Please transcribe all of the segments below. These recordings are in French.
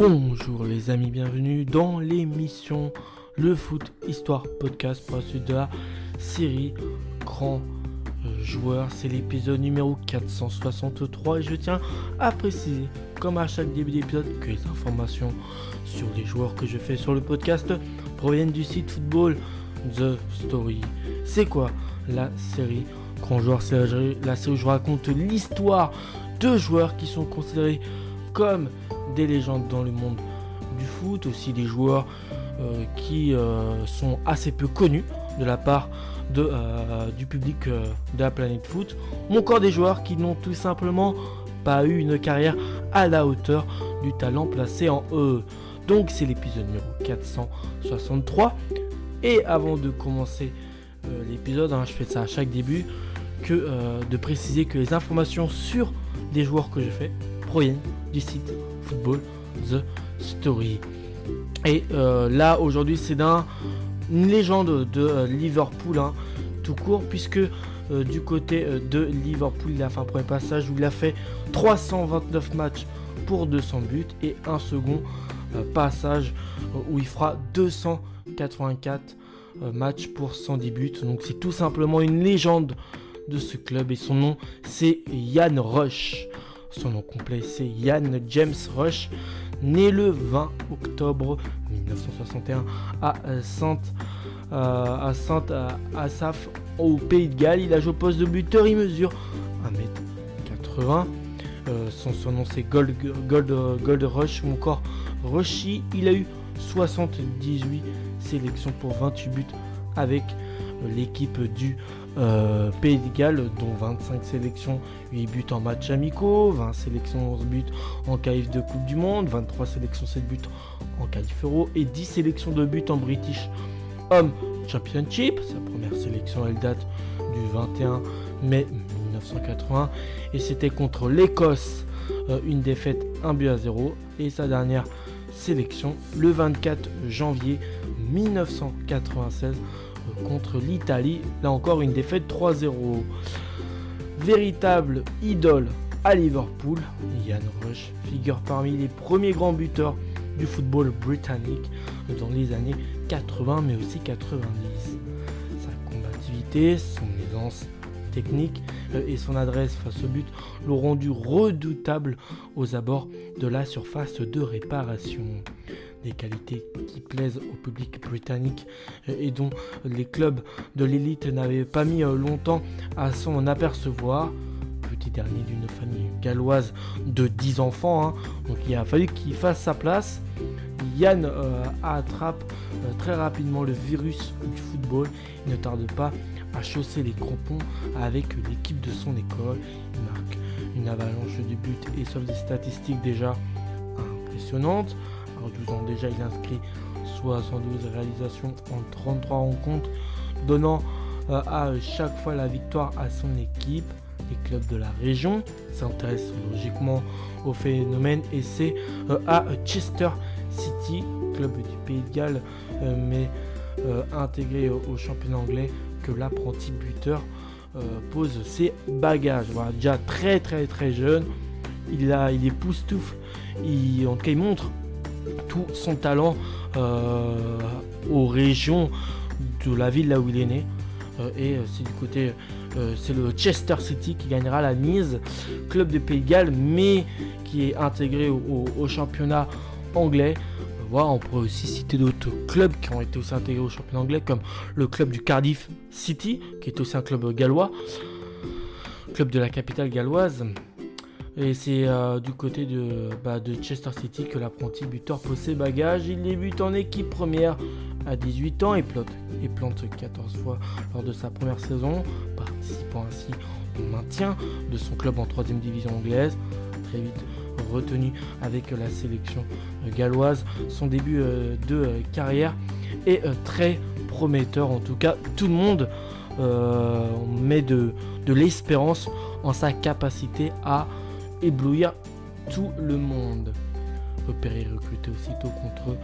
Bonjour les amis, bienvenue dans l'émission Le Foot Histoire Podcast pour la suite de la série Grand Joueur. C'est l'épisode numéro 463 et je tiens à préciser, comme à chaque début d'épisode, que les informations sur les joueurs que je fais sur le podcast proviennent du site Football The Story. C'est quoi la série Grand Joueur C'est la série où je raconte l'histoire de joueurs qui sont considérés comme des légendes dans le monde du foot, aussi des joueurs euh, qui euh, sont assez peu connus de la part de, euh, du public de la planète foot, ou encore des joueurs qui n'ont tout simplement pas eu une carrière à la hauteur du talent placé en eux. Donc c'est l'épisode numéro 463. Et avant de commencer l'épisode, hein, je fais ça à chaque début, que de préciser que les informations sur les joueurs que je fais proviennent du site Football The Story. Et euh, là, aujourd'hui, c'est d'un une légende de euh, Liverpool, hein, tout court, puisque euh, du côté de Liverpool, il a fait un premier passage où il a fait 329 matchs pour 200 buts et un second passage où il fera 284 matchs pour 110 buts. Donc c'est tout simplement une légende de ce club et son nom c'est Yann Rush. Son nom complet, c'est Yann James Rush, né le 20 octobre 1961 à Sainte à Saint Asaph au Pays de Galles. Il a joué au poste de buteur, il mesure 1m80. Euh, son surnom c'est Gold, Gold, Gold Rush ou encore Rushy. Il a eu 78 sélections pour 28 buts avec l'équipe du euh, Pays de Galles, dont 25 sélections, 8 buts en match amicaux, 20 sélections, 11 buts en qualif de Coupe du Monde, 23 sélections, 7 buts en qualif euro et 10 sélections de buts en British Home Championship. Sa première sélection, elle date du 21 mai 1980 et c'était contre l'Écosse, euh, une défaite 1 but à 0 et sa dernière sélection le 24 janvier 1996 contre l'Italie. Là encore une défaite 3-0. Véritable idole à Liverpool, Ian Rush figure parmi les premiers grands buteurs du football britannique dans les années 80 mais aussi 90. Sa combativité, son aisance technique euh, et son adresse face au but l'ont rendu redoutable aux abords de la surface de réparation des qualités qui plaisent au public britannique et dont les clubs de l'élite n'avaient pas mis euh, longtemps à s'en apercevoir. Petit dernier d'une famille galloise de 10 enfants, hein. donc il a fallu qu'il fasse sa place. Yann euh, attrape euh, très rapidement le virus du football. Il ne tarde pas à chausser les crampons avec l'équipe de son école. Il marque une avalanche de buts et sauve des statistiques déjà impressionnantes. En 12 ans déjà, il inscrit 72 réalisations en 33 rencontres, donnant euh, à chaque fois la victoire à son équipe. Les clubs de la région s'intéressent logiquement au phénomène et c'est euh, à Chester City, club du Pays de Galles, euh, mais intégré au, championnat anglais, que l'apprenti buteur pose ses bagages. Voilà, déjà très très très jeune, il, a, il est poustouf, il, en tout cas il montre tout son talent euh, aux régions de la ville là où il est né. Euh, et euh, c'est du côté, c'est le Chester City qui gagnera la mise, club de Pays de Galles, mais qui est intégré au, championnat anglais. Voilà, on pourrait aussi citer d'autres clubs qui ont été aussi intégrés au championnat anglais, comme le club du Cardiff City, qui est aussi un club gallois, club de la capitale galloise. Et c'est euh, du côté bah, de, Chester City que l'apprenti buteur pose ses bagages. Il débute en équipe première à 18 ans et plante, et plante 14 fois lors de sa première saison, participant ainsi au maintien de son club en 3 division anglaise. Très vite retenu avec la sélection galloise. Son début euh, de carrière est euh, très prometteur. En tout cas, tout le monde met de l'espérance en sa capacité à éblouir tout le monde. Repéré recruté aussitôt contre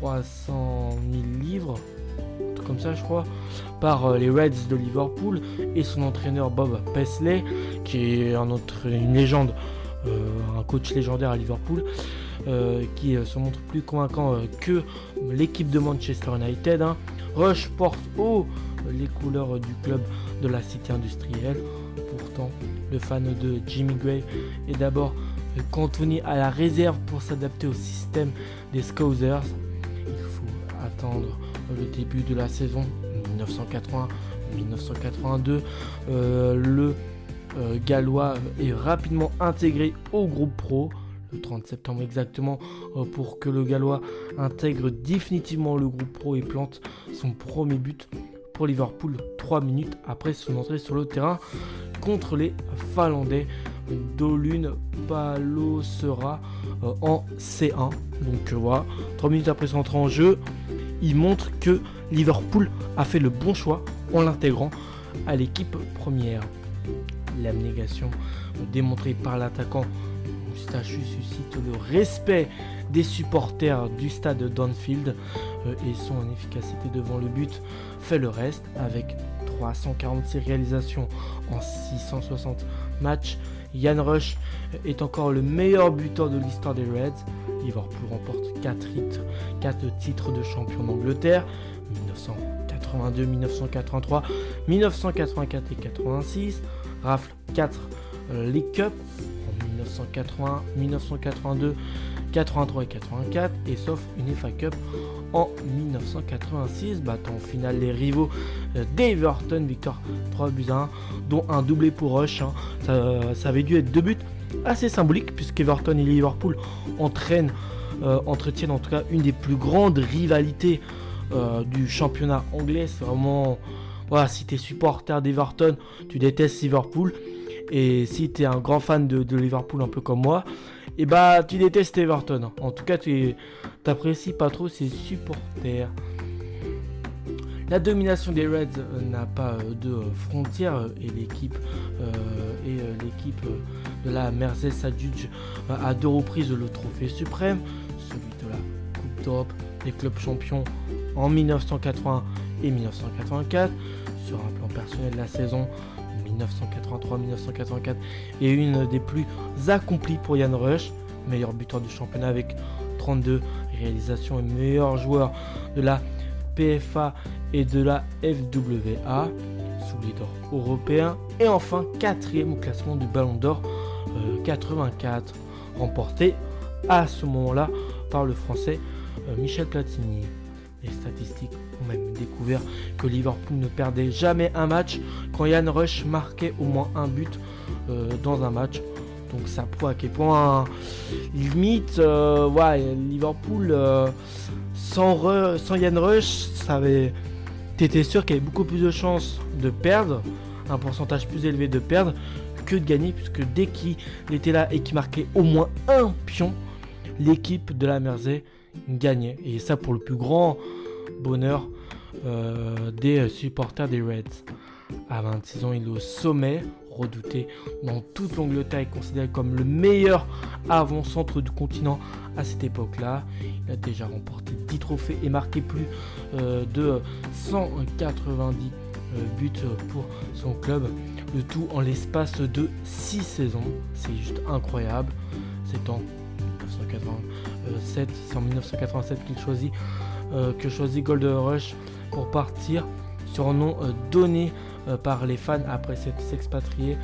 300 euh, 000 livres, comme ça je crois, par euh, les Reds de Liverpool et son entraîneur Bob Paisley, qui est un autre, une légende un coach légendaire à Liverpool, qui se montre plus convaincant que l'équipe de Manchester United. Hein. Rush porte haut les couleurs du club de la cité industrielle. Pourtant, le fan de Jimmy Gray est d'abord cantonné à la réserve pour s'adapter au système des Scousers. Il faut attendre le début de la saison 1980-1982. Euh, le euh, Gallois est rapidement intégré au groupe pro le 30 septembre exactement euh, pour que le Gallois intègre définitivement le groupe pro et plante son premier but Liverpool 3 minutes après son entrée sur le terrain contre les Finlandais. Dolun Palo sera euh, en C1. Donc euh, voilà, 3 minutes après son entrée en jeu, il montre que Liverpool a fait le bon choix en l'intégrant à l'équipe première. L'abnégation démontrée par l'attaquant Moustachu suscite le respect des supporters du stade d'Anfield euh, et son efficacité devant le but fait le reste avec 346 réalisations en 660 matchs. Yann Rush est encore le meilleur buteur de l'histoire des Reds. Liverpool remporte 4 titres, 4 titres de champion d'Angleterre 1982, 1983, 1984 et 86. Rafle 4 euh, League Cup 1980, 1982, 83 et 84 et sauf une FA Cup en 1986 battant en finale les rivaux d'Everton victoire 3 buts à 1 dont un doublé pour Rush hein. ça, avait dû être deux buts assez symboliques puisqu'Everton et Liverpool entraînent, euh, entretiennent en tout cas une des plus grandes rivalités euh, du championnat anglais c'est vraiment voilà si tu es supporter d'Everton tu détestes Liverpool et si tu es un grand fan de, Liverpool un peu comme moi et bah tu détestes Everton. En tout cas, tu n'apprécies pas trop ses supporters. La domination des Reds euh, n'a pas euh, de euh, frontières et l'équipe et l'équipe de la Mercedes adjuge à deux reprises le trophée suprême, celui de la Coupe d'Europe des clubs champions en 1980 et 1984. Sur un plan personnel, la saison 1983-1984 et une des plus accomplies pour Yann Rush, meilleur buteur du championnat avec 32 réalisations et meilleur joueur de la PFA et de la FWA, sous les d'or européen, et enfin quatrième au classement du Ballon d'Or 84, euh, remporté à ce moment-là par le français euh, Michel Platini. Les statistiques ont même découvert que Liverpool ne perdait jamais un match quand Yann Rush marquait au moins un but euh, dans un match. Donc ça prouve à quel point limite euh, ouais, Liverpool euh, sans, sans Yann Rush, ça avait t'étais sûr qu'il y avait beaucoup plus de chances de perdre, un pourcentage plus élevé de perdre que de gagner puisque dès qu'il était là et qu'il marquait au moins un pion, l'équipe de la Mersey gagnait. Et ça pour le plus grand bonheur euh, des supporters des Reds. À 26 ans, il est au sommet, redouté dans toute l'Angleterre et considéré comme le meilleur avant-centre du continent à cette époque-là. Il a déjà remporté 10 trophées et marqué plus euh, de 190 euh, buts pour son club. Le tout en l'espace de 6 saisons. C'est juste incroyable. C'est en 1987, c'est en 1987 qu'il choisit, que choisit Gold Rush pour partir sur un nom euh, donné euh, par les fans après s'expatrier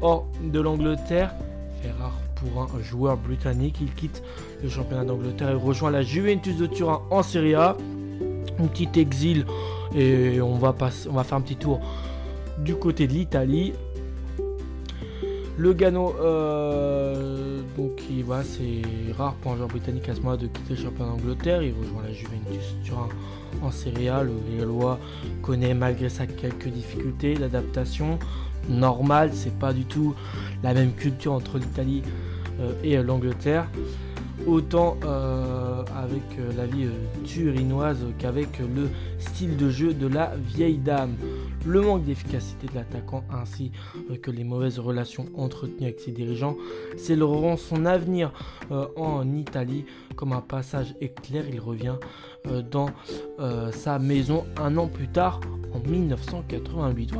hors de l'Angleterre. Fait rare pour un joueur britannique. Il quitte le championnat d'Angleterre et rejoint la Juventus de Turin en Serie A. Un petit exil et on va faire un petit tour du côté de l'Italie. Le Gano, euh, donc c'est rare pour un joueur britannique à ce moment de quitter le championnat d'Angleterre. Il rejoint la Juventus sur en Serie A. Le Gallois connaît malgré ça quelques difficultés d'adaptation. Normal, c'est pas du tout la même culture entre l'Italie euh, et l'Angleterre autant euh, avec euh, la vie euh, turinoise qu'avec le style de jeu de la vieille dame. Le manque d'efficacité de l'attaquant ainsi que les mauvaises relations entretenues avec ses dirigeants rend son avenir en Italie comme un passage éclair. Il revient dans sa maison un an plus tard en 1988.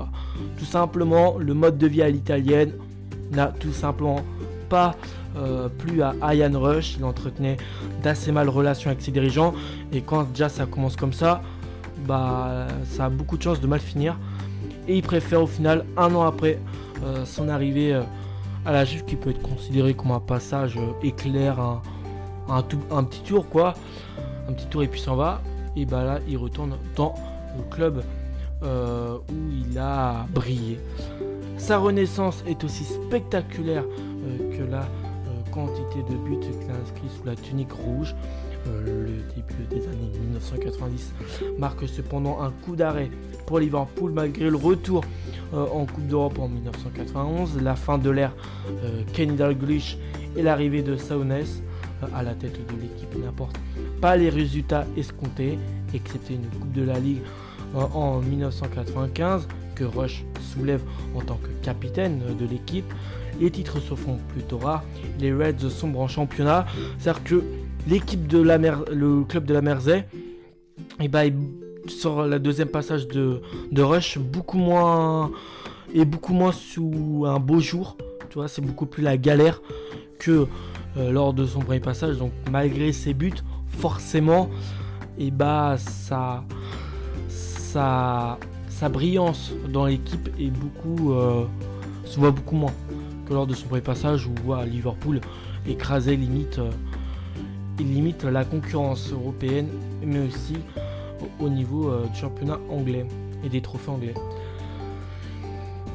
Tout simplement, le mode de vie à l'italienne n'a tout simplement pas plus à Ian Rush. Il entretenait d'assez mal relation avec ses dirigeants. Et quand déjà ça commence comme ça, bah ça a beaucoup de chances de mal finir. Et il préfère au final, un an après son arrivée à la Juve, qui peut être considéré comme un passage éclair, un, petit tour quoi. Un petit tour et puis s'en va. Et bah là, il retourne dans le club euh, où il a brillé. Sa renaissance est aussi spectaculaire euh, que la euh, quantité de buts qu'il a inscrit sous la tunique rouge. Le début des années 1990 marque cependant un coup d'arrêt pour Liverpool malgré le retour en Coupe d'Europe en 1991, la fin de l'ère Kenny Dalglish et l'arrivée de Saunes à la tête de l'équipe n'apporte pas les résultats escomptés, excepté une Coupe de la Ligue en 1995 que Rush soulève en tant que capitaine de l'équipe. Les titres se font plutôt rares. Les Reds sombrent en championnat. C'est-à-dire que l'équipe de la Mer le club de la Mersey, et ben, sur le deuxième passage de, Rush, beaucoup moins et beaucoup moins sous un beau jour. Tu vois, c'est beaucoup plus la galère que euh, lors de son premier passage. Donc malgré ses buts, forcément, et eh bah ça sa, brillance dans l'équipe est beaucoup, euh, se voit beaucoup moins que lors de son premier passage où on voit Liverpool écraser limite, euh, limite la concurrence européenne, mais aussi au niveau euh, du championnat anglais et des trophées anglais.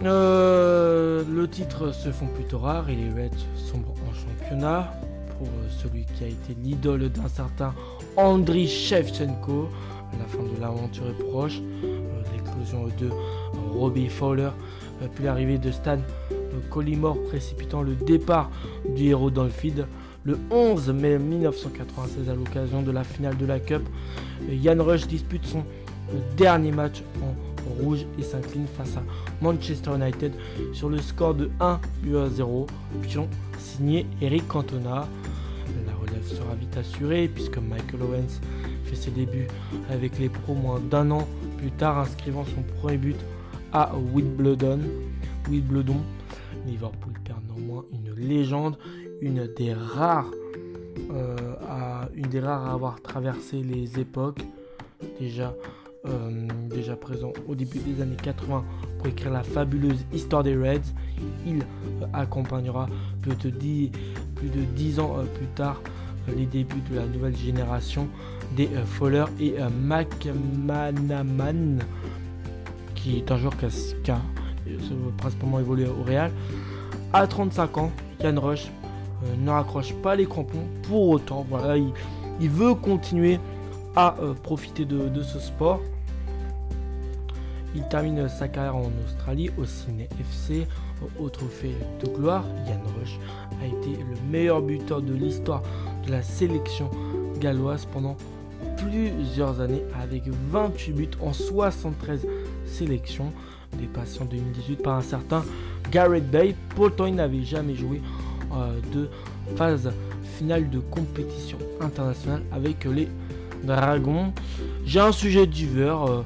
le titre se font plutôt rares et les Reds sombrent en championnat pour celui qui a été l'idole d'un certain Andriy Shevchenko la fin de l'aventure est proche. Euh, l'éclosion de Robbie Fowler, euh, puis l'arrivée de Stan Collymore précipitant le départ du héros dans le feed. Le 11 mai 1996, à l'occasion de la finale de la Cup, Yann Rush dispute son dernier match en rouge et s'incline face à Manchester United sur le score de 1 à 0. Pion signé Eric Cantona. La relève sera vite assurée puisque Michael Owens fait ses débuts avec les pros moins d'un an plus tard, inscrivant son premier but à. Wimbledon. Liverpool perd néanmoins une légende, une des rares, euh, à, une des rares à avoir traversé les époques. Déjà, euh, déjà présent au début des années 80 pour écrire la fabuleuse histoire des Reds. Il euh, accompagnera plus de 10, plus de 10 ans plus tard les débuts de la nouvelle génération des Fowler et McManaman, qui est un joueur qui a, principalement évolué au Real. À 35 ans, Yann Rush euh, ne raccroche pas les crampons. Pour autant, voilà, il, veut continuer à profiter de, ce sport. Il termine sa carrière en Australie au Sydney FC. Autre fait de gloire, Yann Rush a été le meilleur buteur de l'histoire de la sélection galloise pendant plusieurs années avec 28 buts en 73 sélections, dépassé en 2018 par un certain Garrett Bay. Pourtant, il n'avait jamais joué euh, de phase finale de compétition internationale avec les Dragons. J'ai un sujet divers euh,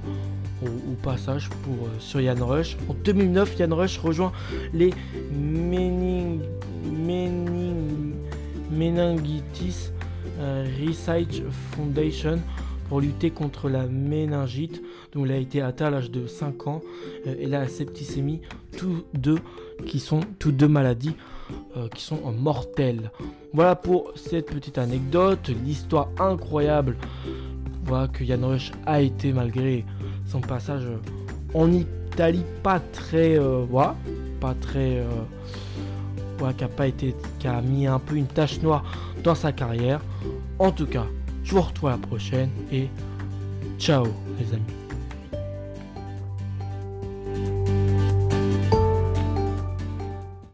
au, passage pour, euh, sur Yann Rush. En 2009, Yann Rush rejoint les Meningitis euh, Research Foundation pour lutter contre la méningite, dont il a été atteint à l'âge de 5 ans, euh, et la septicémie, tous deux qui sont toutes deux maladies euh, qui sont mortelles. Voilà pour cette petite anecdote, l'histoire incroyable. Voilà que Jan Rush a été malgré son passage en Italie pas très voilà, pas très qui a pas été qui a mis un peu une tache noire dans sa carrière. En tout cas, je vous retrouve à la prochaine et ciao les amis.